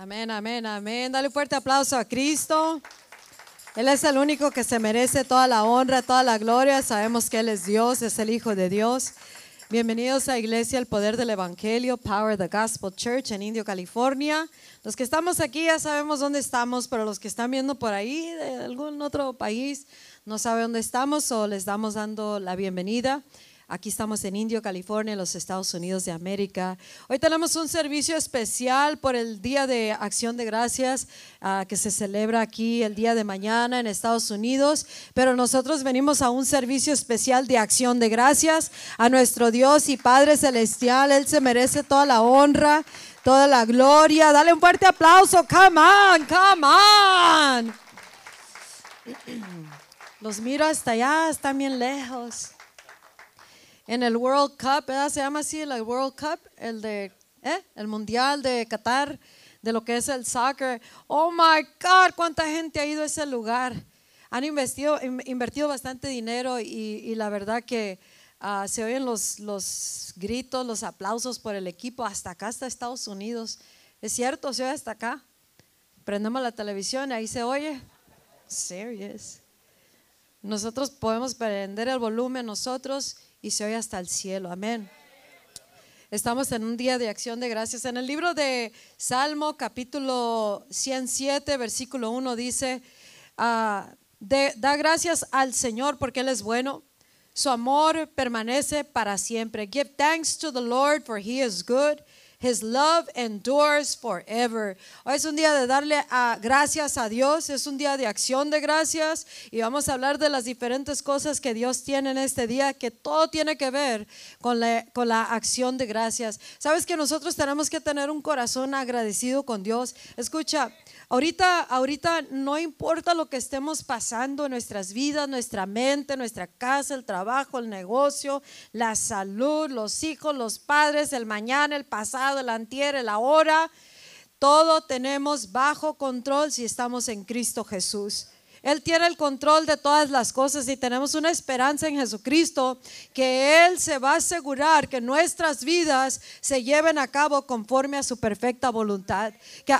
Amén, amén, amén. Dale fuerte aplauso a Cristo. Él es el único que se merece toda la honra, toda la gloria. Sabemos que Él es Dios, es el Hijo de Dios. Bienvenidos a Iglesia El Poder del Evangelio, Power the Gospel Church en Indio, California. Los que estamos aquí ya sabemos dónde estamos, pero los que están viendo por ahí de algún otro país no saben dónde estamos o les damos dando la bienvenida. Aquí estamos en Indio, California, los Estados Unidos de América. Hoy tenemos un servicio especial por el Día de Acción de Gracias uh, que se celebra aquí el día de mañana en Estados Unidos. Pero nosotros venimos a un servicio especial de acción de gracias a nuestro Dios y Padre Celestial. Él se merece toda la honra, toda la gloria. Dale un fuerte aplauso. Come on, come on. Los miro hasta allá, están bien lejos en el World Cup, ¿verdad? se llama así el World Cup, el de ¿eh? el Mundial de Qatar, de lo que es el soccer. Oh my God, cuánta gente ha ido a ese lugar. Han investido, invertido bastante dinero y, y la verdad que uh, se oyen los, los gritos, los aplausos por el equipo. Hasta acá, hasta Estados Unidos. Es cierto, se oye hasta acá. Prendemos la televisión, ahí se oye. Serious. Nosotros podemos prender el volumen nosotros y se oye hasta el cielo. Amén. Estamos en un día de acción de gracias. En el libro de Salmo capítulo 107, versículo 1 dice, ah, da gracias al Señor porque Él es bueno. Su amor permanece para siempre. Give thanks to the Lord for He is good. His love endures forever. Hoy es un día de darle a, gracias a Dios, es un día de acción de gracias y vamos a hablar de las diferentes cosas que Dios tiene en este día, que todo tiene que ver con la, con la acción de gracias. Sabes que nosotros tenemos que tener un corazón agradecido con Dios. Escucha, Ahorita, ahorita no importa lo que estemos pasando en nuestras vidas, nuestra mente, nuestra casa, el trabajo, el negocio, la salud, los hijos, los padres, el mañana, el pasado, el antier, el ahora. Todo tenemos bajo control si estamos en Cristo Jesús. Él tiene el control de todas las cosas y tenemos una esperanza en Jesucristo que Él se va a asegurar que nuestras vidas se lleven a cabo conforme a su perfecta voluntad.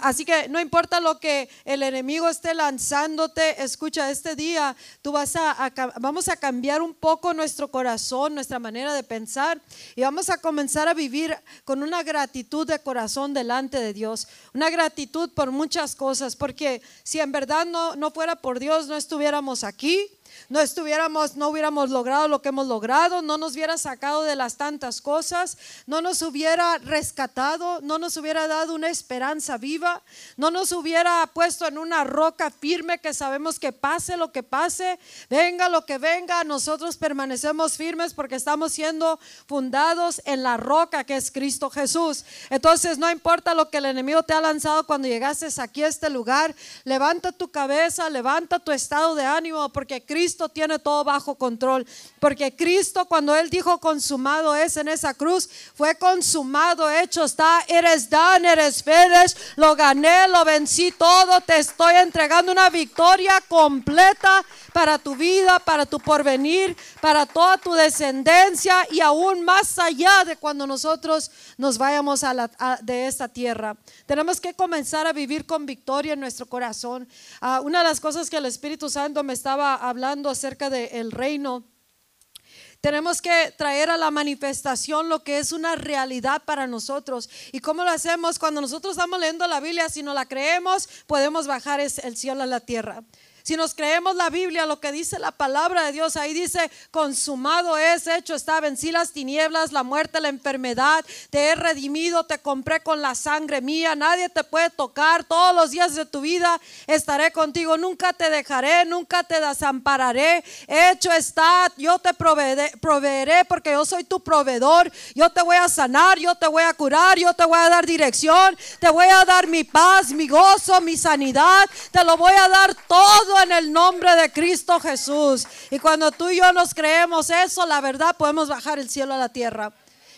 Así que no importa lo que el enemigo esté lanzándote, escucha, este día tú vas a, vamos a cambiar un poco nuestro corazón, nuestra manera de pensar y vamos a comenzar a vivir con una gratitud de corazón delante de Dios, una gratitud por muchas cosas, porque si en verdad no, no fuera por Dios, no estuviéramos aquí no estuviéramos, no hubiéramos logrado lo que hemos logrado, no nos hubiera sacado de las tantas cosas, no nos hubiera rescatado, no nos hubiera dado una esperanza viva, no nos hubiera puesto en una roca firme que sabemos que pase lo que pase, venga lo que venga, nosotros permanecemos firmes porque estamos siendo fundados en la roca que es Cristo Jesús. Entonces no importa lo que el enemigo te ha lanzado cuando llegases aquí a este lugar, levanta tu cabeza, levanta tu estado de ánimo porque Cristo Tiene todo bajo control. Porque Cristo cuando Él dijo consumado es en esa cruz, fue consumado, hecho está, eres dan, eres fedes, lo gané, lo vencí todo, te estoy entregando una victoria completa para tu vida, para tu porvenir, para toda tu descendencia y aún más allá de cuando nosotros nos vayamos de esta tierra. Tenemos que comenzar a vivir con victoria en nuestro corazón. Ah, una de las cosas que el Espíritu Santo me estaba hablando acerca del reino, tenemos que traer a la manifestación lo que es una realidad para nosotros. ¿Y cómo lo hacemos? Cuando nosotros estamos leyendo la Biblia, si no la creemos, podemos bajar el cielo a la tierra. Si nos creemos la Biblia, lo que dice la palabra de Dios, ahí dice, consumado es, hecho está, vencí las tinieblas, la muerte, la enfermedad, te he redimido, te compré con la sangre mía, nadie te puede tocar, todos los días de tu vida estaré contigo, nunca te dejaré, nunca te desampararé, hecho está, yo te proveeré, proveeré porque yo soy tu proveedor, yo te voy a sanar, yo te voy a curar, yo te voy a dar dirección, te voy a dar mi paz, mi gozo, mi sanidad, te lo voy a dar todo en el nombre de Cristo Jesús. Y cuando tú y yo nos creemos eso, la verdad, podemos bajar el cielo a la tierra.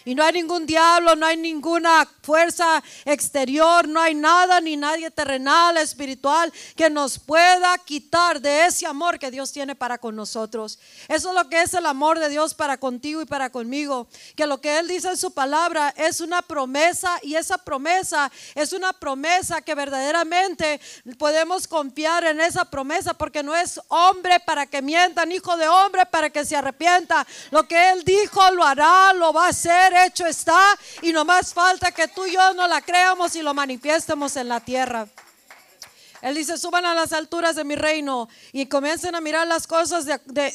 Y no hay ningún diablo, no hay ninguna fuerza exterior, no hay nada ni nadie terrenal, espiritual, que nos pueda quitar de ese amor que Dios tiene para con nosotros. Eso es lo que es el amor de Dios para contigo y para conmigo. Que lo que Él dice en su palabra es una promesa y esa promesa es una promesa que verdaderamente podemos confiar en esa promesa porque no es hombre para que mientan, hijo de hombre para que se arrepienta. Lo que Él dijo lo hará, lo va a hacer hecho está y no más falta que tú y yo no la creamos y lo manifiestemos en la tierra. Él dice, suban a las alturas de mi reino y comiencen a mirar las cosas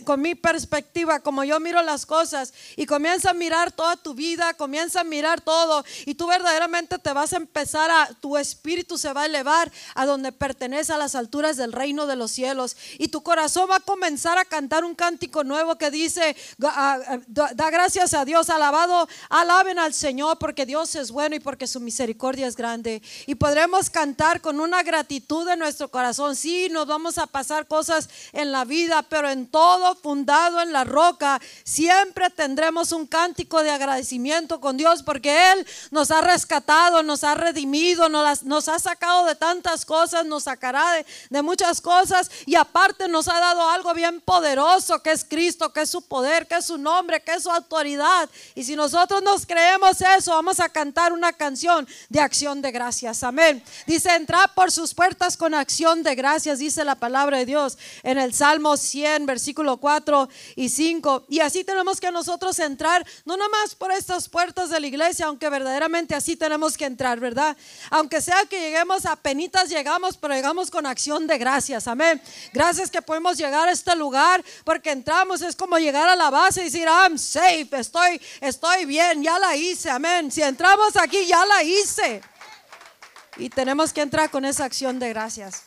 con mi perspectiva, como yo miro las cosas. Y comienza a mirar toda tu vida, comienza a mirar todo. Y tú verdaderamente te vas a empezar a, tu espíritu se va a elevar a donde pertenece a las alturas del reino de los cielos. Y tu corazón va a comenzar a cantar un cántico nuevo que dice, da gracias a Dios, alabado, alaben al Señor porque Dios es bueno y porque su misericordia es grande. Y podremos cantar con una gratitud nuestro corazón. Sí, nos vamos a pasar cosas en la vida, pero en todo fundado en la roca, siempre tendremos un cántico de agradecimiento con Dios porque Él nos ha rescatado, nos ha redimido, nos, nos ha sacado de tantas cosas, nos sacará de, de muchas cosas y aparte nos ha dado algo bien poderoso que es Cristo, que es su poder, que es su nombre, que es su autoridad. Y si nosotros nos creemos eso, vamos a cantar una canción de acción de gracias. Amén. Dice, entrar por sus puertas con acción de gracias, dice la palabra de Dios en el Salmo 100, versículo 4 y 5. Y así tenemos que nosotros entrar, no nomás por estas puertas de la iglesia, aunque verdaderamente así tenemos que entrar, ¿verdad? Aunque sea que lleguemos a penitas, llegamos, pero llegamos con acción de gracias, amén. Gracias que podemos llegar a este lugar, porque entramos, es como llegar a la base y decir, I'm safe, estoy, estoy bien, ya la hice, amén. Si entramos aquí, ya la hice. Y tenemos que entrar con esa acción de gracias.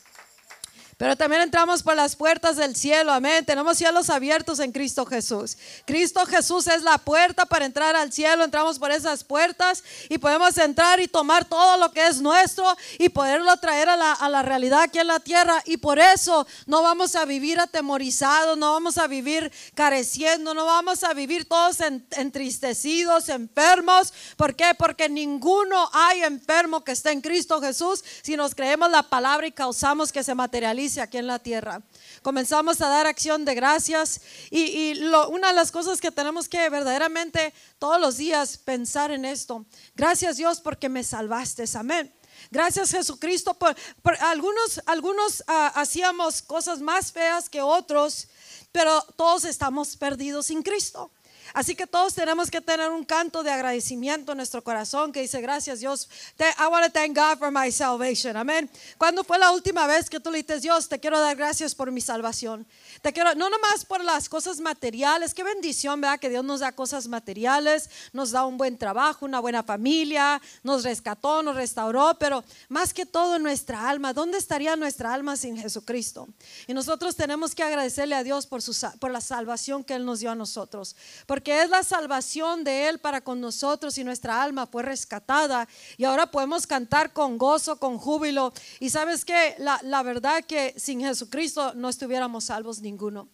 Pero también entramos por las puertas del cielo, amén. Tenemos cielos abiertos en Cristo Jesús. Cristo Jesús es la puerta para entrar al cielo. Entramos por esas puertas y podemos entrar y tomar todo lo que es nuestro y poderlo traer a la, realidad aquí en la tierra. Y por eso no vamos a vivir atemorizados, no vamos a vivir careciendo, no vamos a vivir todos entristecidos, enfermos. ¿Por qué? Porque ninguno hay enfermo que esté en Cristo Jesús si nos creemos la palabra y causamos que se materialice aquí en la tierra. Comenzamos a dar acción de gracias y, una de las cosas que tenemos que verdaderamente todos los días pensar en esto. Gracias Dios porque me salvaste, amén. Gracias Jesucristo por, algunos, algunos ah, hacíamos cosas más feas que otros, pero todos estamos perdidos sin Cristo. Así que todos tenemos que tener un canto de agradecimiento en nuestro corazón que dice, gracias Dios, I want to thank God for my salvation. Amén. ¿Cuándo fue la última vez que tú le dices, Dios, te quiero dar gracias por mi salvación? Te quiero, no nomás por las cosas materiales, qué bendición, ¿verdad? Que Dios nos da cosas materiales, nos da un buen trabajo, una buena familia, nos rescató, nos restauró, pero más que todo nuestra alma, ¿dónde estaría nuestra alma sin Jesucristo? Y nosotros tenemos que agradecerle a Dios por, su, por la salvación que Él nos dio a nosotros es la salvación de Él para con nosotros y nuestra alma fue rescatada y ahora podemos cantar con gozo, con júbilo. Y sabes que la, la verdad que sin Jesucristo no estuviéramos salvos ninguno.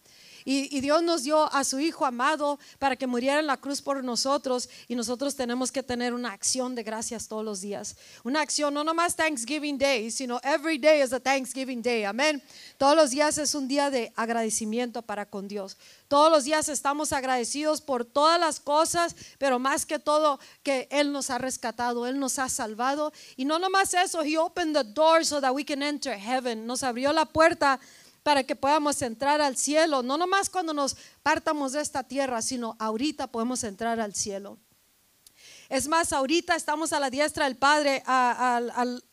Y, Dios nos dio a su Hijo amado para que muriera en la cruz por nosotros y nosotros tenemos que tener una acción de gracias todos los días. Una acción, no nomás Thanksgiving Day, sino every day is a Thanksgiving Day. Amén. Todos los días es un día de agradecimiento para con Dios. Todos los días estamos agradecidos por todas las cosas, pero más que todo que Él nos ha rescatado, Él nos ha salvado. Y no nomás eso, He opened the door so that we can enter heaven. Nos abrió la puerta para que podamos entrar al cielo, no nomás cuando nos partamos de esta tierra, sino ahorita podemos entrar al cielo. Es más, ahorita estamos a la diestra del Padre, a,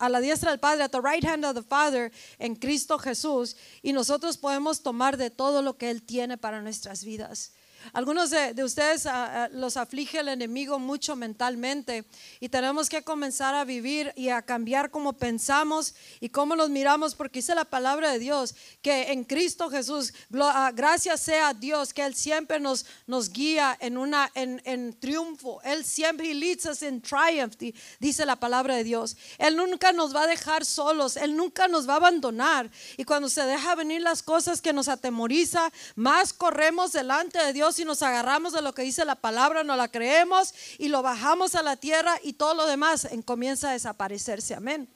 la diestra del Padre, at the right hand of the Father, en Cristo Jesús, y nosotros podemos tomar de todo lo que Él tiene para nuestras vidas. Algunos de, ustedes ah, ah, los aflige el enemigo mucho mentalmente y tenemos que comenzar a vivir y a cambiar cómo pensamos y cómo nos miramos, porque dice la palabra de Dios que en Cristo Jesús, ah, gracias sea Dios que Él siempre nos, nos guía en, una, en, triunfo. Él siempre he leads us in triumph, dice la palabra de Dios. Él nunca nos va a dejar solos, Él nunca nos va a abandonar. Y cuando se deja venir las cosas que nos atemoriza, más corremos delante de Dios Y nos agarramos de lo que dice la palabra, no la creemos y lo bajamos a la tierra y todo lo demás comienza a desaparecerse. Amén.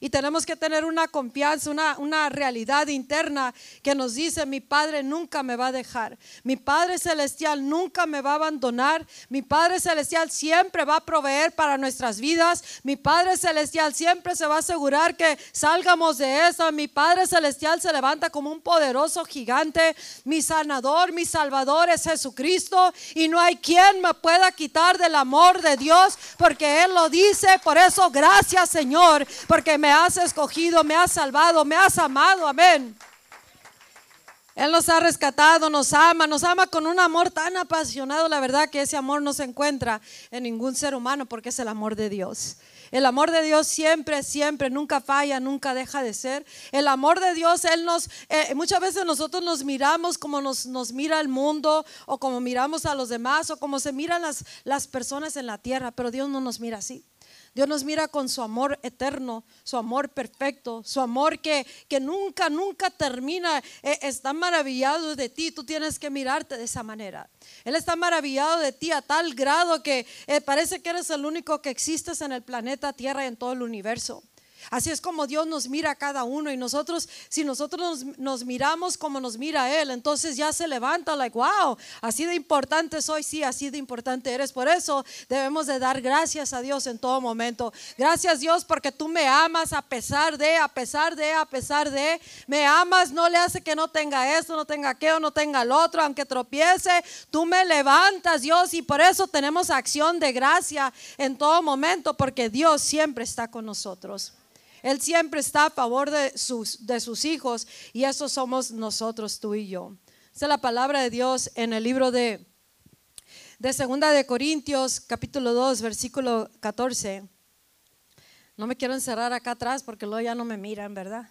Y tenemos que tener una confianza, una, una, realidad interna que nos dice, mi Padre nunca me va a dejar, mi Padre Celestial nunca me va a abandonar, mi Padre Celestial siempre va a proveer para nuestras vidas, mi Padre Celestial siempre se va a asegurar que salgamos de eso, mi Padre Celestial se levanta como un poderoso gigante, mi sanador, mi salvador es Jesucristo. Y no hay quien me pueda quitar del amor de Dios porque Él lo dice, por eso gracias Señor, porque me me has escogido, me has salvado, me has amado. Amén. Él nos ha rescatado, nos ama, nos ama con un amor tan apasionado, la verdad que ese amor no se encuentra en ningún ser humano porque es el amor de Dios. El amor de Dios siempre, siempre, nunca falla, nunca deja de ser. El amor de Dios, Él nos, eh, muchas veces nosotros nos miramos como nos, mira el mundo o como miramos a los demás o como se miran las, las personas en la tierra, pero Dios no nos mira así. Dios nos mira con su amor eterno, su amor perfecto, su amor que, que nunca, nunca termina. Eh, está maravillado de ti, tú tienes que mirarte de esa manera. Él está maravillado de ti a tal grado que eh, parece que eres el único que existes en el planeta Tierra y en todo el universo. Así es como Dios nos mira a cada uno y nosotros, si nosotros nos, miramos como nos mira Él, entonces ya se levanta, like, wow, así de importante soy, sí, así de importante eres. Por eso debemos de dar gracias a Dios en todo momento. Gracias Dios porque tú me amas a pesar de, a pesar de, a pesar de, me amas, no le hace que no tenga esto, no tenga aquello, no tenga el otro, aunque tropiece, tú me levantas Dios y por eso tenemos acción de gracia en todo momento porque Dios siempre está con nosotros. Él siempre está a favor de sus, de sus hijos y eso somos nosotros, tú y yo. Esa es la palabra de Dios en el libro de, de Segunda de Corintios, capítulo 2, versículo 14. No me quiero encerrar acá atrás porque luego ya no me miran, ¿verdad?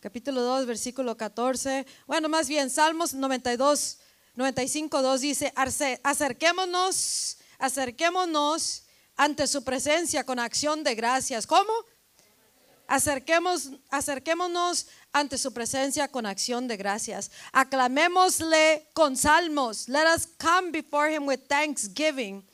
Capítulo 2, versículo 14. Bueno, más bien, Salmos 92, 95, 2 dice, acerquémonos, acerquémonos ante su presencia con acción de gracias. ¿Cómo? Acerquemos, acerquémonos ante su presencia con acción de gracias. Aclamémosle con salmos. Let us come before him with thanksgiving.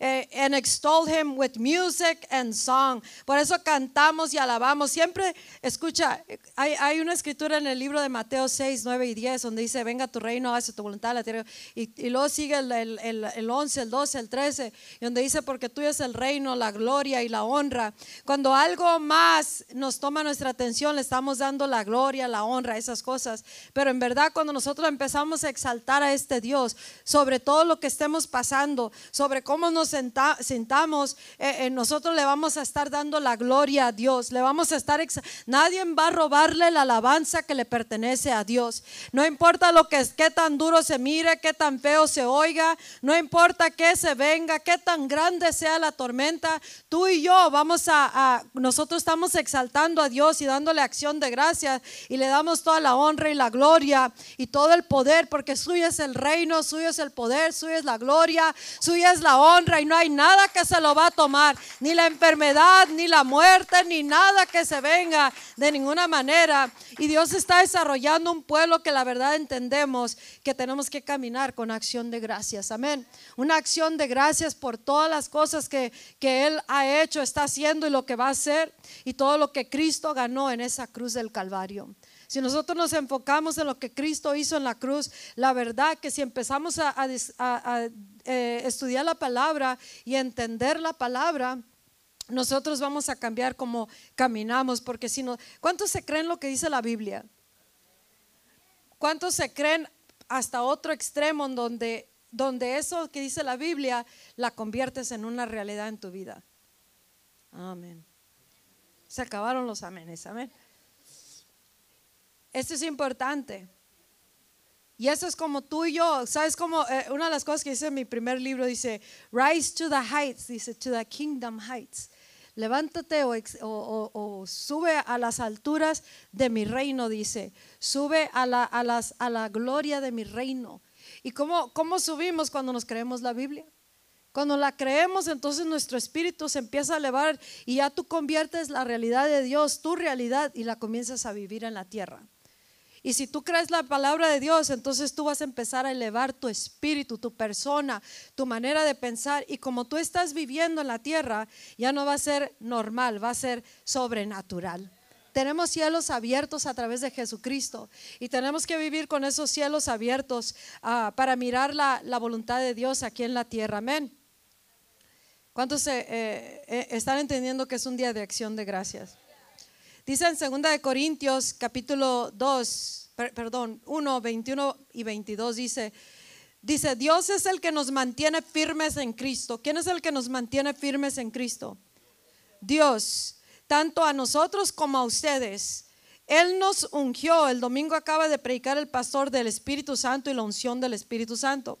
Eh, and extol him with music and song. Por eso cantamos y alabamos. Siempre, escucha, hay, hay, una escritura en el libro de Mateo 6, 9 y 10 donde dice, venga tu reino, hace tu voluntad la tierra. Y, y luego sigue el, el, el, 11, el 12, el 13, donde dice, porque tuyo es el reino, la gloria y la honra. Cuando algo más nos toma nuestra atención, le estamos dando la gloria, la honra, esas cosas. Pero en verdad, cuando nosotros empezamos a exaltar a este Dios sobre todo lo que estemos pasando, sobre cómo nos sentamos, eh, eh, nosotros le vamos a estar dando la gloria a Dios. Le vamos a estar, nadie va a robarle la alabanza que le pertenece a Dios. No importa lo que es, qué tan duro se mire, qué tan feo se oiga, no importa qué se venga, qué tan grande sea la tormenta, tú y yo vamos a, a nosotros estamos exaltando a Dios y dándole acción de gracias y le damos toda la honra y la gloria y todo el poder, porque suyo es el reino, suyo es el poder, suyo es la gloria, suya es la honra y no hay nada que se lo va a tomar, ni la enfermedad, ni la muerte, ni nada que se venga de ninguna manera. Y Dios está desarrollando un pueblo que la verdad entendemos que tenemos que caminar con acción de gracias. Amén. Una acción de gracias por todas las cosas que, que Él ha hecho, está haciendo y lo que va a hacer y todo lo que Cristo ganó en esa cruz del Calvario. Si nosotros nos enfocamos en lo que Cristo hizo en la cruz, la verdad que si empezamos a, eh, estudiar la palabra y entender la palabra, nosotros vamos a cambiar como caminamos, porque si no, ¿cuántos se creen lo que dice la Biblia? ¿Cuántos se creen hasta otro extremo en donde, donde eso que dice la Biblia la conviertes en una realidad en tu vida? Amén. Se acabaron los amenes, amén. Esto es importante. Y eso es como tú y yo, ¿sabes cómo? Eh, una de las cosas que dice en mi primer libro dice, rise to the heights, dice, to the kingdom heights. Levántate o, sube a las alturas de mi reino, dice. Sube a la, a las, a la gloria de mi reino. ¿Y cómo, cómo subimos cuando nos creemos la Biblia? Cuando la creemos, entonces nuestro espíritu se empieza a elevar y ya tú conviertes la realidad de Dios, tu realidad, y la comienzas a vivir en la tierra. Y si tú crees la palabra de Dios, entonces tú vas a empezar a elevar tu espíritu, tu persona, tu manera de pensar. Y como tú estás viviendo en la tierra, ya no va a ser normal, va a ser sobrenatural. Tenemos cielos abiertos a través de Jesucristo y tenemos que vivir con esos cielos abiertos ah, para mirar la, voluntad de Dios aquí en la tierra. Amén. ¿Cuántos eh, eh, están entendiendo que es un día de acción de gracias? Dice en 2 de Corintios capítulo 2, perdón, 1, 21 y 22 dice, dice, Dios es el que nos mantiene firmes en Cristo. ¿Quién es el que nos mantiene firmes en Cristo? Dios, tanto a nosotros como a ustedes. Él nos ungió, el domingo acaba de predicar el pastor del Espíritu Santo y la unción del Espíritu Santo.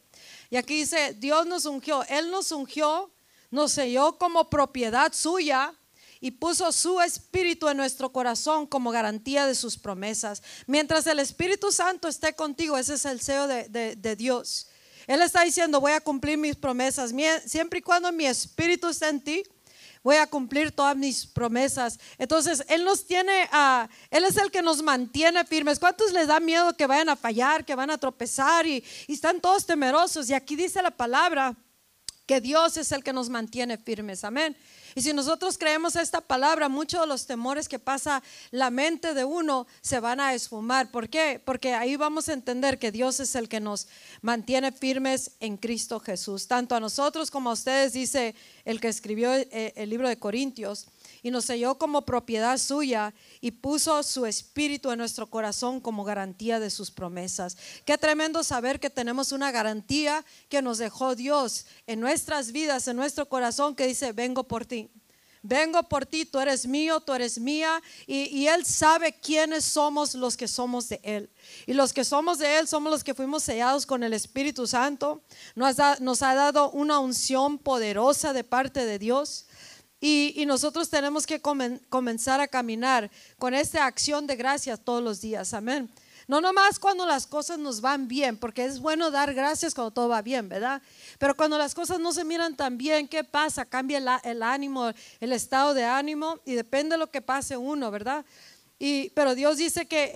Y aquí dice, Dios nos ungió, Él nos ungió, nos selló como propiedad suya y puso su espíritu en nuestro corazón como garantía de sus promesas. Mientras el Espíritu Santo esté contigo, ese es el sello de, Dios. Él está diciendo, voy a cumplir mis promesas. Siempre y cuando mi espíritu esté en ti, voy a cumplir todas mis promesas. Entonces, Él nos tiene, a, Él es el que nos mantiene firmes. ¿Cuántos les da miedo que vayan a fallar, que van a tropezar y están todos temerosos? Y aquí dice la palabra que Dios es el que nos mantiene firmes. Amén. Y si nosotros creemos esta palabra, muchos de los temores que pasa la mente de uno se van a esfumar. ¿Por qué? Porque ahí vamos a entender que Dios es el que nos mantiene firmes en Cristo Jesús. Tanto a nosotros como a ustedes, dice el que escribió eh, el libro de Corintios y nos selló como propiedad suya y puso su espíritu en nuestro corazón como garantía de sus promesas. Qué tremendo saber que tenemos una garantía que nos dejó Dios en nuestras vidas, en nuestro corazón, que dice, vengo por ti. Vengo por ti, tú eres mío, tú eres mía. Y, Él sabe quiénes somos los que somos de Él. Y los que somos de Él somos los que fuimos sellados con el Espíritu Santo. Nos ha, dado una unción poderosa de parte de Dios. Y, nosotros tenemos que comenzar a caminar con esta acción de gracias todos los días. Amén. No nomás cuando las cosas nos van bien, porque es bueno dar gracias cuando todo va bien, ¿verdad? Pero cuando las cosas no se miran tan bien, ¿qué pasa? Cambia el, ánimo, el estado de ánimo y depende de lo que pase uno, ¿verdad? Y, pero Dios dice que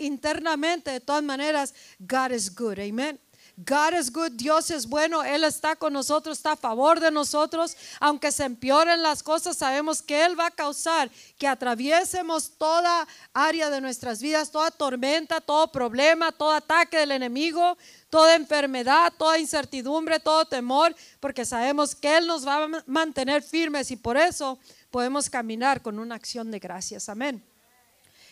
internamente, de todas maneras, God is good, amén. God is good, Dios es bueno, Él está con nosotros, está a favor de nosotros. Aunque se empeoren las cosas, sabemos que Él va a causar que atraviesemos toda área de nuestras vidas, toda tormenta, todo problema, todo ataque del enemigo, toda enfermedad, toda incertidumbre, todo temor, porque sabemos que Él nos va a mantener firmes y por eso podemos caminar con una acción de gracias. Amén.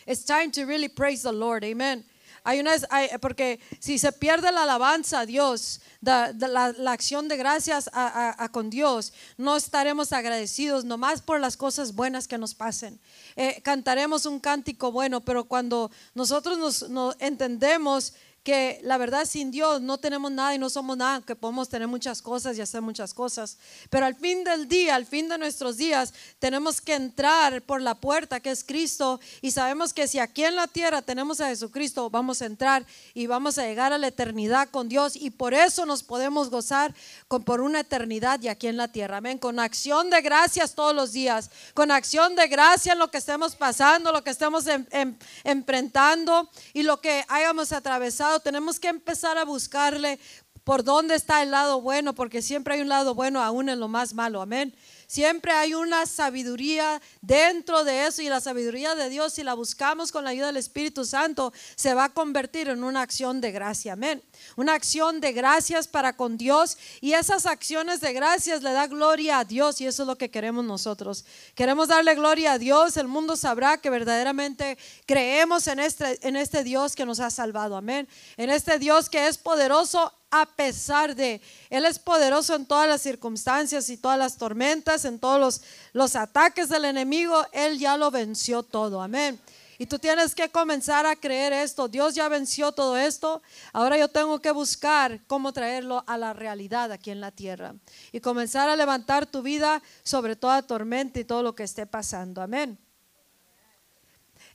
It's time to really praise the Lord. Amen. Hay una, porque si se pierde la alabanza a Dios, la, acción de gracias a, con Dios, no estaremos agradecidos nomás por las cosas buenas que nos pasen. Eh, cantaremos un cántico bueno, pero cuando nosotros nos entendemos que la verdad sin Dios no tenemos nada y no somos nada, que podemos tener muchas cosas y hacer muchas cosas. Pero al fin del día, al fin de nuestros días, tenemos que entrar por la puerta que es Cristo y sabemos que si aquí en la tierra tenemos a Jesucristo, vamos a entrar y vamos a llegar a la eternidad con Dios y por eso nos podemos gozar con, por una eternidad y aquí en la tierra. Amén. Con acción de gracias todos los días, con acción de gracia en lo que estemos pasando, lo que estemos em, em, enfrentando y lo que hayamos atravesado tenemos que empezar a buscarle por dónde está el lado bueno, porque siempre hay un lado bueno aún en lo más malo. Amén. Siempre hay una sabiduría dentro de eso y la sabiduría de Dios, si la buscamos con la ayuda del Espíritu Santo, se va a convertir en una acción de gracia. Amén. Una acción de gracias para con Dios y esas acciones de gracias le da gloria a Dios y eso es lo que queremos nosotros. Queremos darle gloria a Dios. El mundo sabrá que verdaderamente creemos en este, en este Dios que nos ha salvado. Amén. En este Dios que es poderoso a pesar de, Él es poderoso en todas las circunstancias y todas las tormentas, en todos los, los ataques del enemigo, Él ya lo venció todo, amén. Y tú tienes que comenzar a creer esto. Dios ya venció todo esto. Ahora yo tengo que buscar cómo traerlo a la realidad aquí en la tierra. Y comenzar a levantar tu vida sobre toda tormenta y todo lo que esté pasando. Amén.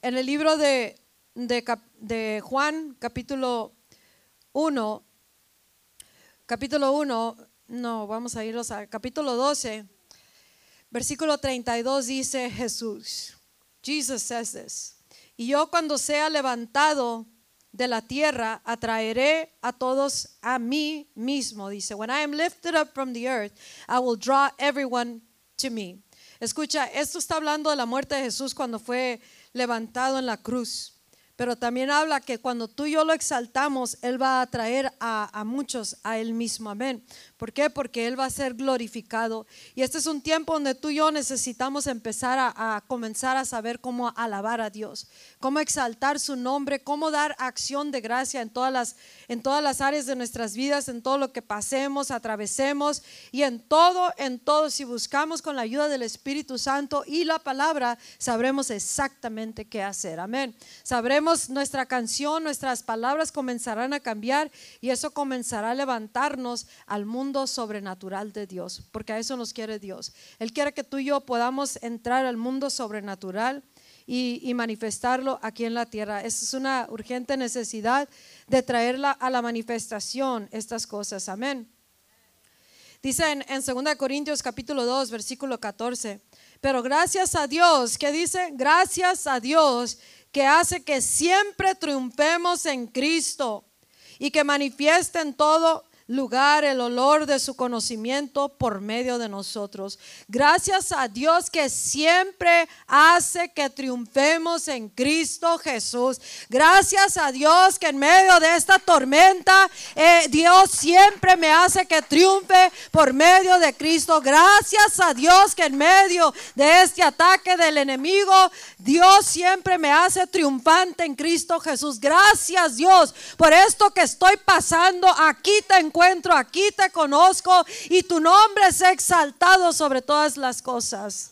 En el libro de, de, de Juan, capítulo 1, capítulo 1, no, vamos a irnos al capítulo 12, versículo 32 dice Jesús, Jesus says this, y yo cuando sea levantado de la tierra atraeré a todos a mí mismo. Dice, when I am lifted up from the earth, I will draw everyone to me. Escucha, esto está hablando de la muerte de Jesús cuando fue levantado en la cruz. Pero también habla que cuando tú y yo lo exaltamos, Él va a atraer a, a muchos a Él mismo. Amén. ¿Por qué? Porque Él va a ser glorificado. Y este es un tiempo donde tú y yo necesitamos empezar a, comenzar a saber cómo alabar a Dios, cómo exaltar su nombre, cómo dar acción de gracia en todas las, en todas las áreas de nuestras vidas, en todo lo que pasemos, atravesemos y en todo, en todo. Si buscamos con la ayuda del Espíritu Santo y la palabra, sabremos exactamente qué hacer. Amén. Sabremos nuestra canción, nuestras palabras comenzarán a cambiar y eso comenzará a levantarnos al mundo sobrenatural de Dios, porque a eso nos quiere Dios. Él quiere que tú y yo podamos entrar al mundo sobrenatural y, manifestarlo aquí en la tierra. Esa es una urgente necesidad de traerla a la manifestación, estas cosas. Amén. Dice en, en 2 Corintios capítulo 2, versículo 14. Pero gracias a Dios, ¿qué dice? Gracias a Dios que hace que siempre triunfemos en Cristo y que manifiesten todo lugar el olor de su conocimiento por medio de nosotros. Gracias a Dios que siempre hace que triunfemos en Cristo Jesús. Gracias a Dios que en medio de esta tormenta, eh, Dios siempre me hace que triunfe por medio de Cristo. Gracias a Dios que en medio de este ataque del enemigo, Dios siempre me hace triunfante en Cristo Jesús. Gracias Dios por esto que estoy pasando. Aquí te encuentro, aquí te conozco y tu nombre es exaltado sobre todas las cosas.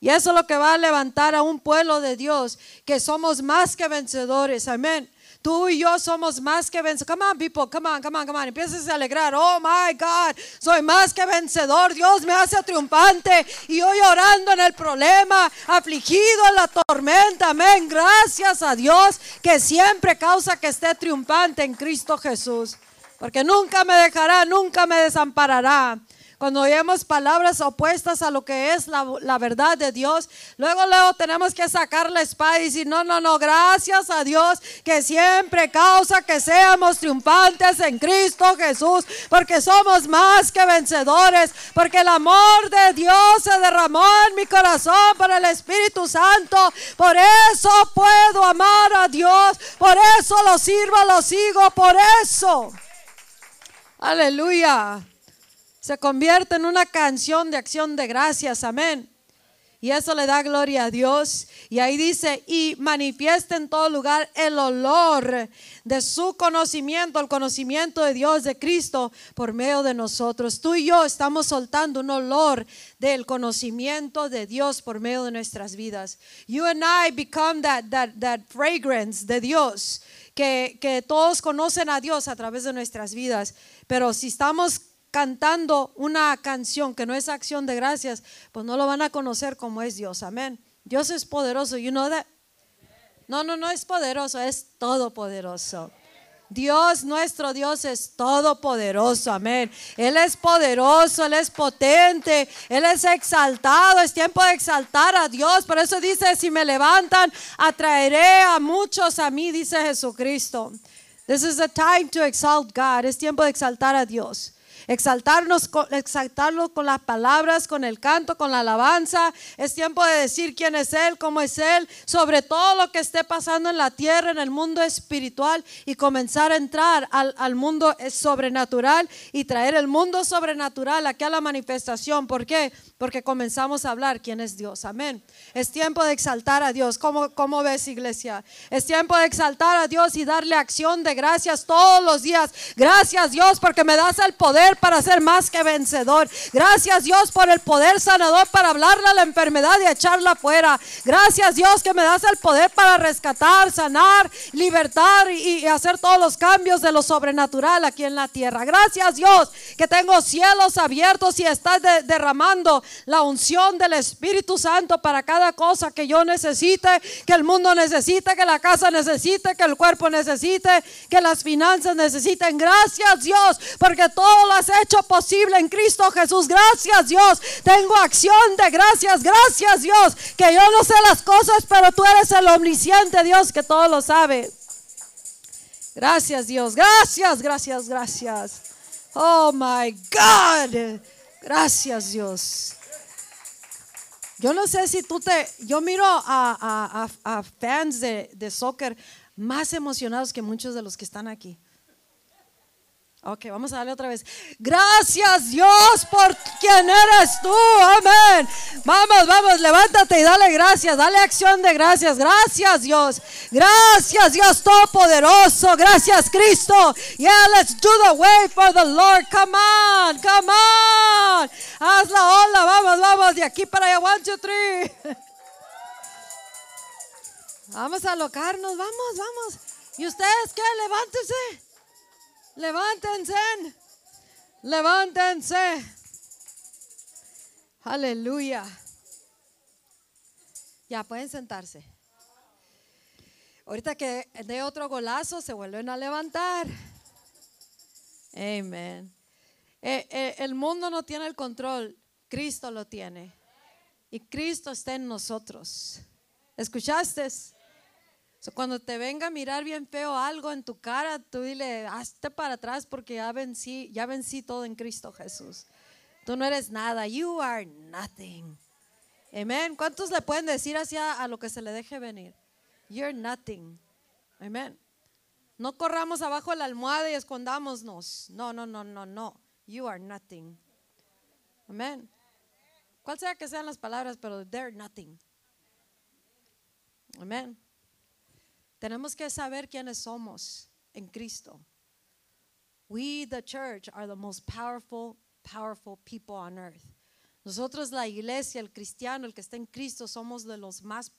Y eso es lo que va a levantar a un pueblo de Dios, que somos más que vencedores. Amén. Tú y yo somos más que vencedores. Come on, people, come on, come on, come on. Empieces a alegrar. Oh my God, soy más que vencedor. Dios me hace triunfante. Y hoy orando en el problema, afligido en la tormenta. Amén. Gracias a Dios que siempre causa que esté triunfante en Cristo Jesús porque nunca me dejará, nunca me desamparará. Cuando oímos palabras opuestas a lo que es la, verdad de Dios, luego, luego tenemos que sacar la espada y decir, no, no, no, gracias a Dios que siempre causa que seamos triunfantes en Cristo Jesús, porque somos más que vencedores, porque el amor de Dios se derramó en mi corazón por el Espíritu Santo, por eso puedo amar a Dios, por eso lo sirvo, lo sigo, por eso. Aleluya. Se convierte en una canción de acción de gracias. Amén. Y eso le da gloria a Dios. Y ahí dice, y manifiesta en todo lugar el olor de su conocimiento, el conocimiento de Dios, de Cristo, por medio de nosotros. Tú y yo estamos soltando un olor del conocimiento de Dios por medio de nuestras vidas. You and I become that, that, that fragrance de Dios, que, todos conocen a Dios a través de nuestras vidas. Pero si estamos cantando una canción que no es acción de gracias, pues no lo van a conocer como es Dios. Amén. Dios es poderoso. You know that? No, no, no es poderoso, es todopoderoso. Dios, nuestro Dios es todopoderoso, amén. Él es poderoso, Él es potente, Él es exaltado. Es tiempo de exaltar a Dios. Por eso dice, si me levantan, atraeré a muchos a mí, dice Jesucristo. This is the time to exalt God. Es tiempo de exaltar a Dios exaltarnos, exaltarlo con las palabras, con el canto, con la alabanza. Es tiempo de decir quién es Él, cómo es Él, sobre todo lo que esté pasando en la tierra, en el mundo espiritual y comenzar a entrar al, al mundo sobrenatural y traer el mundo sobrenatural aquí a la manifestación. ¿Por qué? Porque comenzamos a hablar quién es Dios. Amén. Es tiempo de exaltar a Dios. ¿Cómo, cómo ves, iglesia? Es tiempo de exaltar a Dios y darle acción de gracias todos los días. Gracias, Dios, porque me das el poder para ser más que vencedor. Gracias Dios por el poder sanador para hablarle a la enfermedad y echarla fuera. Gracias Dios que me das el poder para rescatar, sanar, libertar y, hacer todos los cambios de lo sobrenatural aquí en la tierra. Gracias Dios que tengo cielos abiertos y estás derramando la unción del Espíritu Santo para cada cosa que yo necesite, que el mundo necesite, que la casa necesite, que el cuerpo necesite, que las finanzas necesiten. Gracias Dios porque todas las hecho posible en Cristo Jesús. Gracias Dios. Tengo acción de gracias. Gracias Dios. Que yo no sé las cosas, pero tú eres el omnisciente Dios que todo lo sabe. Gracias Dios, gracias, gracias, gracias. Oh my God. Gracias Dios. Yo no sé si tú te, yo miro a, a, a, fans de, de soccer más emocionados que muchos de los que están aquí. Ok, vamos a darle otra vez. Gracias Dios por quien eres tú. Amén. Vamos, vamos, levántate y dale gracias. Dale acción de gracias. Gracias Dios. Gracias Dios Todopoderoso. Gracias Cristo. Yeah, let's do the way for the Lord. Come on, come on. Haz la ola. Vamos, vamos. De aquí para allá. One, two, three. Vamos a alocarnos. Vamos, vamos. ¿Y ustedes qué? Levántense. Levántense. Levántense. Aleluya. Ya pueden sentarse. Ahorita que de otro golazo se vuelven a levantar. Amén. Eh, eh, el mundo no tiene el control, Cristo lo tiene. Y Cristo está en nosotros. ¿Escuchaste? Cuando te venga a mirar bien feo algo en tu cara, tú dile, hazte para atrás porque ya vencí, ya vencí todo en Cristo Jesús. Tú no eres nada. You are nothing. Amén. ¿Cuántos le pueden decir hacia a lo que se le deje venir? You're nothing. Amén. No corramos abajo de la almohada y escondámonos. No, no, no, no, no. You are nothing. Amén. Cual sea que sean las palabras, pero they're nothing. Amén. Tenemos que saber quiénes somos en Cristo. We, the church, are the most powerful, powerful people on earth. Nosotros, la iglesia, el cristiano, el que está en Cristo, somos de los más,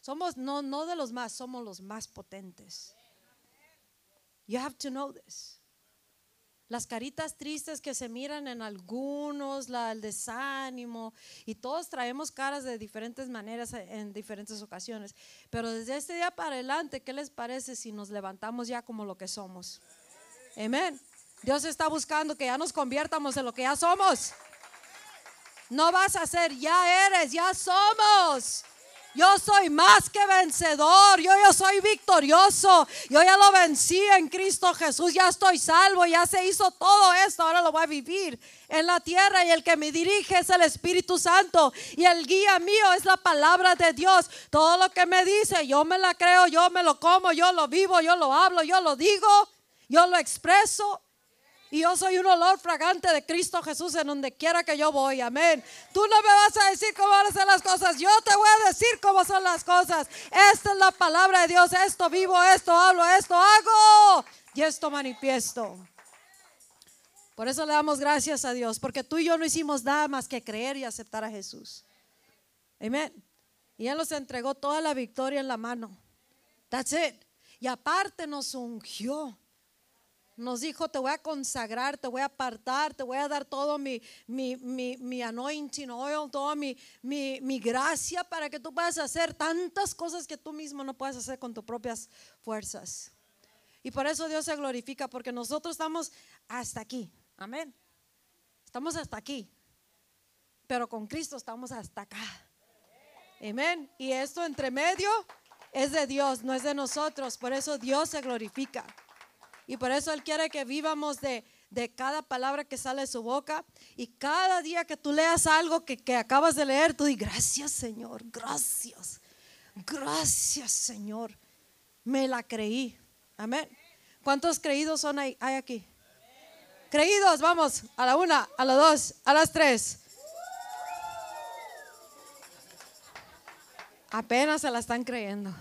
somos no, no de los más, somos los más potentes. You have to know this las caritas tristes que se miran en algunos, el desánimo, y todos traemos caras de diferentes maneras en diferentes ocasiones. Pero desde este día para adelante, ¿qué les parece si nos levantamos ya como lo que somos? Amén. Dios está buscando que ya nos conviertamos en lo que ya somos. No vas a ser, ya eres, ya somos. Yo soy más que vencedor. Yo, yo soy victorioso. Yo ya lo vencí en Cristo Jesús. Ya estoy salvo. Ya se hizo todo esto. Ahora lo voy a vivir en la tierra. Y el que me dirige es el Espíritu Santo. Y el guía mío es la palabra de Dios. Todo lo que me dice, yo me la creo. Yo me lo como. Yo lo vivo. Yo lo hablo. Yo lo digo. Yo lo expreso. Y yo soy un olor fragante de Cristo Jesús en donde quiera que yo voy. Amén. Tú no me vas a decir cómo van a ser las cosas. Yo te voy a decir cómo son las cosas. Esta es la palabra de Dios. Esto vivo, esto hablo, esto hago. Y esto manifiesto. Por eso le damos gracias a Dios. Porque tú y yo no hicimos nada más que creer y aceptar a Jesús. Amén. Y Él nos entregó toda la victoria en la mano. That's it. Y aparte nos ungió nos dijo, te voy a consagrar, te voy a apartar, te voy a dar todo mi, mi, mi, mi anointing oil, toda mi, mi, mi, gracia para que tú puedas hacer tantas cosas que tú mismo no puedes hacer con tus propias fuerzas. Y por eso Dios se glorifica, porque nosotros estamos hasta aquí. Amén. Estamos hasta aquí. Pero con Cristo estamos hasta acá. Amén. Y esto entre medio es de Dios, no es de nosotros. Por eso Dios se glorifica. Y por eso Él quiere que vivamos de, cada palabra que sale de su boca. Y cada día que tú leas algo que, acabas de leer, tú di gracias Señor, gracias. Gracias Señor. Me la creí. Amén. ¿Cuántos creídos son hay, hay aquí? Creídos, vamos, a la una, a la dos, a las tres. Apenas se la están creyendo.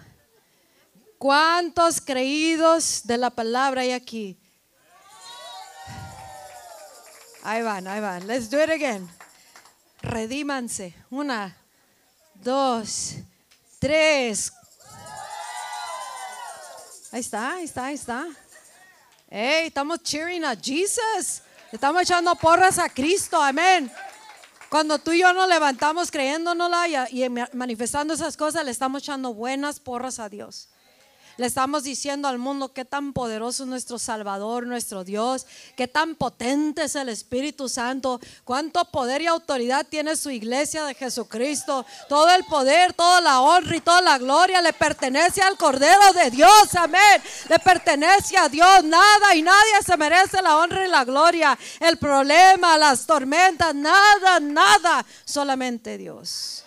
¿Cuántos creídos de la palabra hay aquí? Ahí van, ahí van. Let's do it again. Redímanse. Una, dos, tres. Ahí está, ahí está, ahí está. Hey, estamos cheering a Jesus. Estamos echando porras a Cristo. Amén. Cuando tú y yo nos levantamos creyéndonos y, y manifestando esas cosas, le estamos echando buenas porras a Dios. Le estamos diciendo al mundo qué tan poderoso es nuestro Salvador, nuestro Dios, qué tan potente es el Espíritu Santo, cuánto poder y autoridad tiene su iglesia de Jesucristo. Todo el poder, toda la honra y toda la gloria le pertenece al Cordero de Dios. Amén. Le pertenece a Dios. Nada y nadie se merece la honra y la gloria. El problema, las tormentas, nada, nada. Solamente Dios.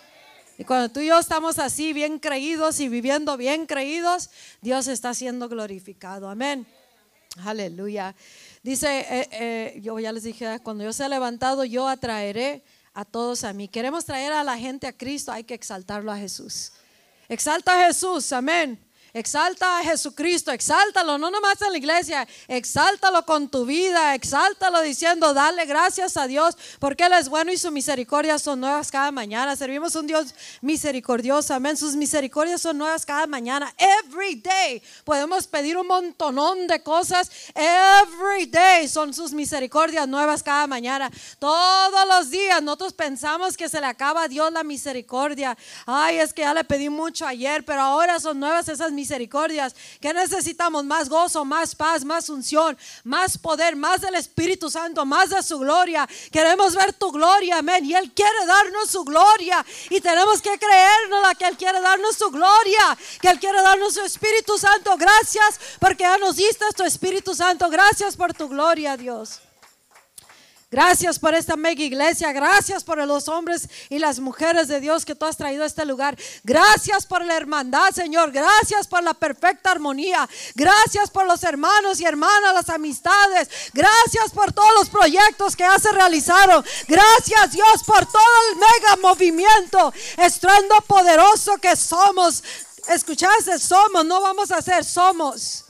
Y cuando tú y yo estamos así, bien creídos y viviendo bien creídos, Dios está siendo glorificado. Amén. Aleluya. Dice, eh, eh, yo ya les dije, cuando yo sea levantado, yo atraeré a todos a mí. Queremos traer a la gente a Cristo, hay que exaltarlo a Jesús. Exalta a Jesús, amén. Exalta a Jesucristo, exáltalo, no nomás en la iglesia, exáltalo con tu vida, exáltalo diciendo, dale gracias a Dios, porque Él es bueno y su misericordia son nuevas cada mañana. Servimos un Dios misericordioso, amén. Sus misericordias son nuevas cada mañana. Every day podemos pedir un montonón de cosas. Every day son sus misericordias nuevas cada mañana. Todos los días nosotros pensamos que se le acaba a Dios la misericordia. Ay, es que ya le pedí mucho ayer, pero ahora son nuevas esas misericordias misericordias, que necesitamos más gozo, más paz, más unción, más poder, más del Espíritu Santo, más de su gloria. Queremos ver tu gloria, amén. Y Él quiere darnos su gloria y tenemos que creernos que Él quiere darnos su gloria, que Él quiere darnos su Espíritu Santo. Gracias porque ya nos diste tu Espíritu Santo. Gracias por tu gloria, Dios. Gracias por esta mega iglesia. Gracias por los hombres y las mujeres de Dios que tú has traído a este lugar. Gracias por la hermandad, Señor. Gracias por la perfecta armonía. Gracias por los hermanos y hermanas, las amistades. Gracias por todos los proyectos que ya se realizaron. Gracias, Dios, por todo el mega movimiento. Estruendo poderoso que somos. Escuchaste, somos, no vamos a ser, somos.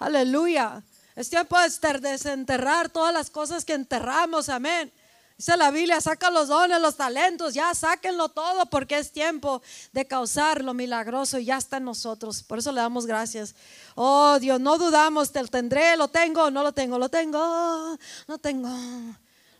Aleluya. Es tiempo de desenterrar todas las cosas que enterramos, amén. Dice la Biblia, saca los dones, los talentos, ya sáquenlo todo porque es tiempo de causar lo milagroso y ya está en nosotros. Por eso le damos gracias. Oh Dios, no dudamos, te lo tendré, lo tengo, no lo tengo, lo tengo, no tengo.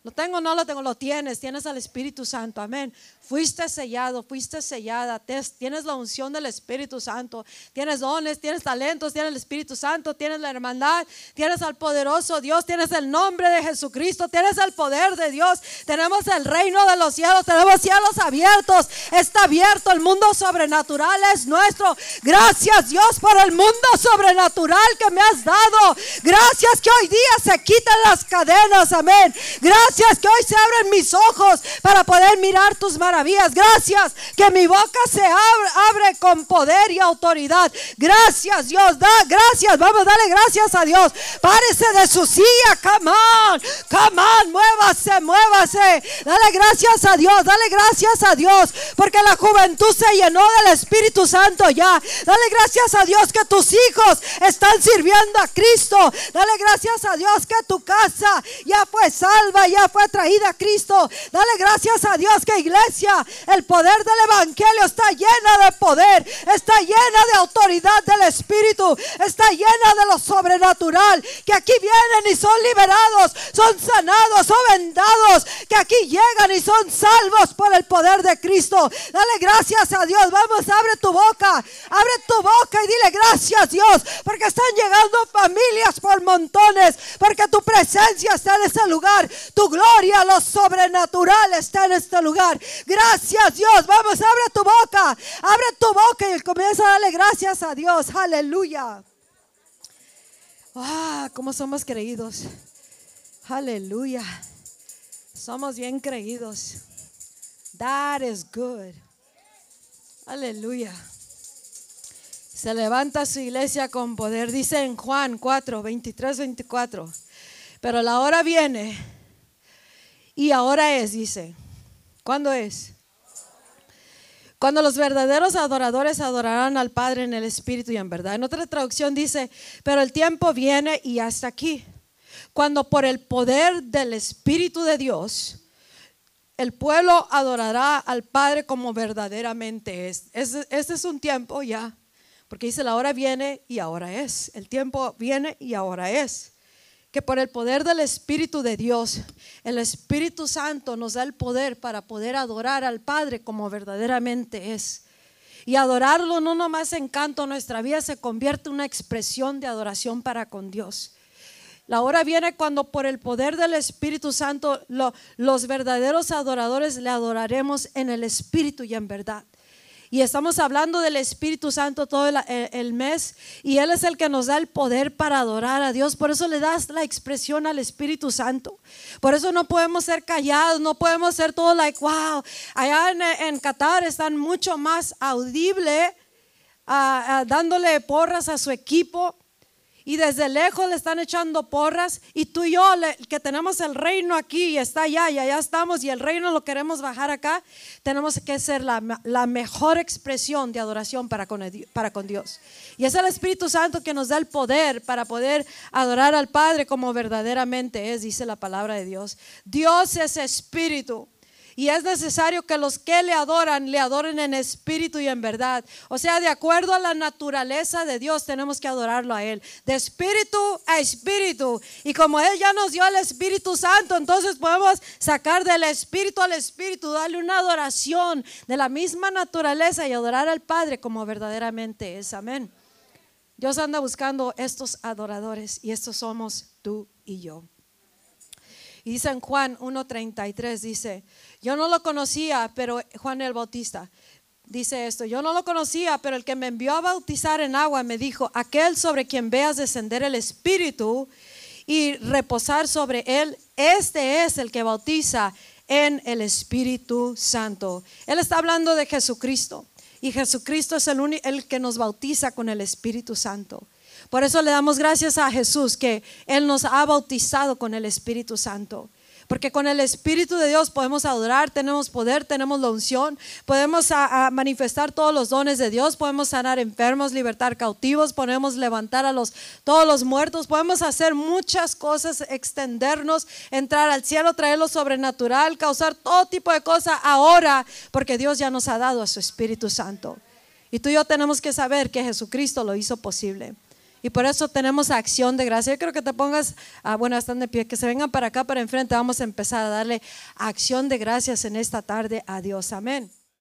Lo tengo, no lo tengo, lo tienes, tienes al Espíritu Santo, amén. Fuiste sellado, fuiste sellada, tienes la unción del Espíritu Santo, tienes dones, tienes talentos, tienes el Espíritu Santo, tienes la hermandad, tienes al poderoso Dios, tienes el nombre de Jesucristo, tienes el poder de Dios, tenemos el reino de los cielos, tenemos cielos abiertos, está abierto, el mundo sobrenatural es nuestro. Gracias Dios por el mundo sobrenatural que me has dado. Gracias que hoy día se quitan las cadenas, amén. Gracias que hoy se abren mis ojos para poder mirar tus maravillas Gracias que mi boca se abre, con poder y autoridad. Gracias Dios, da gracias. Vamos a darle gracias a Dios. Párese de su silla, come on, come on, muévase, muévase. Dale gracias a Dios, dale gracias a Dios, porque la juventud se llenó del Espíritu Santo ya. Dale gracias a Dios que tus hijos están sirviendo a Cristo. Dale gracias a Dios que tu casa ya fue salva, ya fue traída a Cristo. Dale gracias a Dios que iglesia el poder del Evangelio está llena de poder, está llena de autoridad del Espíritu, está llena de lo sobrenatural, que aquí vienen y son liberados, son sanados, son vendados, que aquí llegan y son salvos por el poder de Cristo. Dale gracias a Dios, vamos, abre tu boca, abre tu boca y dile gracias Dios, porque están llegando familias por montones, porque tu presencia está en este lugar, tu gloria, lo sobrenatural está en este lugar. Gracias Dios. Vamos, abre tu boca. Abre tu boca y comienza a darle gracias a Dios. Aleluya. Ah, cómo somos creídos. Aleluya. Somos bien creídos. That is good. Aleluya. Se levanta su iglesia con poder. Dice en Juan 4, 23, 24. Pero la hora viene. Y ahora es, dice. ¿Cuándo es? Cuando los verdaderos adoradores adorarán al Padre en el Espíritu y en verdad. En otra traducción dice, pero el tiempo viene y hasta aquí. Cuando por el poder del Espíritu de Dios, el pueblo adorará al Padre como verdaderamente es. Este es un tiempo ya, porque dice la hora viene y ahora es. El tiempo viene y ahora es que por el poder del Espíritu de Dios, el Espíritu Santo nos da el poder para poder adorar al Padre como verdaderamente es. Y adorarlo no nomás en canto, nuestra vida se convierte en una expresión de adoración para con Dios. La hora viene cuando por el poder del Espíritu Santo los verdaderos adoradores le adoraremos en el Espíritu y en verdad. Y estamos hablando del Espíritu Santo todo el, mes y Él es el que nos da el poder para adorar a Dios. Por eso le das la expresión al Espíritu Santo. Por eso no podemos ser callados, no podemos ser todos like, wow. Allá en, Qatar están mucho más audible ah, ah, dándole porras a su equipo y desde lejos le están echando porras y tú y yo que tenemos el reino aquí y está allá y allá estamos y el reino lo queremos bajar acá, tenemos que ser la, mejor expresión de adoración para con, para con Dios. Y es el Espíritu Santo que nos da el poder para poder adorar al Padre como verdaderamente es, dice la palabra de Dios. Dios es espíritu. Y es necesario que los que le adoran, le adoren en espíritu y en verdad. O sea, de acuerdo a la naturaleza de Dios, tenemos que adorarlo a Él. De espíritu a espíritu. Y como Él ya nos dio el Espíritu Santo, entonces podemos sacar del espíritu al espíritu, darle una adoración de la misma naturaleza y adorar al Padre como verdaderamente es. Amén. Dios anda buscando estos adoradores y estos somos tú y yo. Y dice en Juan 1.33, dice, yo no lo conocía, pero Juan el Bautista dice esto, yo no lo conocía, pero el que me envió a bautizar en agua me dijo, aquel sobre quien veas descender el Espíritu y reposar sobre él, este es el que bautiza en el Espíritu Santo. Él está hablando de Jesucristo y Jesucristo es el, el que nos bautiza con el Espíritu Santo. Por eso le damos gracias a Jesús que Él nos ha bautizado con el Espíritu Santo. Porque con el Espíritu de Dios podemos adorar, tenemos poder, tenemos la unción, podemos manifestar todos los dones de Dios, podemos sanar enfermos, libertar cautivos, podemos levantar a los, todos los muertos, podemos hacer muchas cosas, extendernos, entrar al cielo, traer lo sobrenatural, causar todo tipo de cosas ahora, porque Dios ya nos ha dado a su Espíritu Santo. Y tú y yo tenemos que saber que Jesucristo lo hizo posible. Y por eso tenemos acción de gracia. Yo creo que te pongas, ah, bueno, están de pie, que se vengan para acá, para enfrente. Vamos a empezar a darle acción de gracias en esta tarde a Dios. Amén.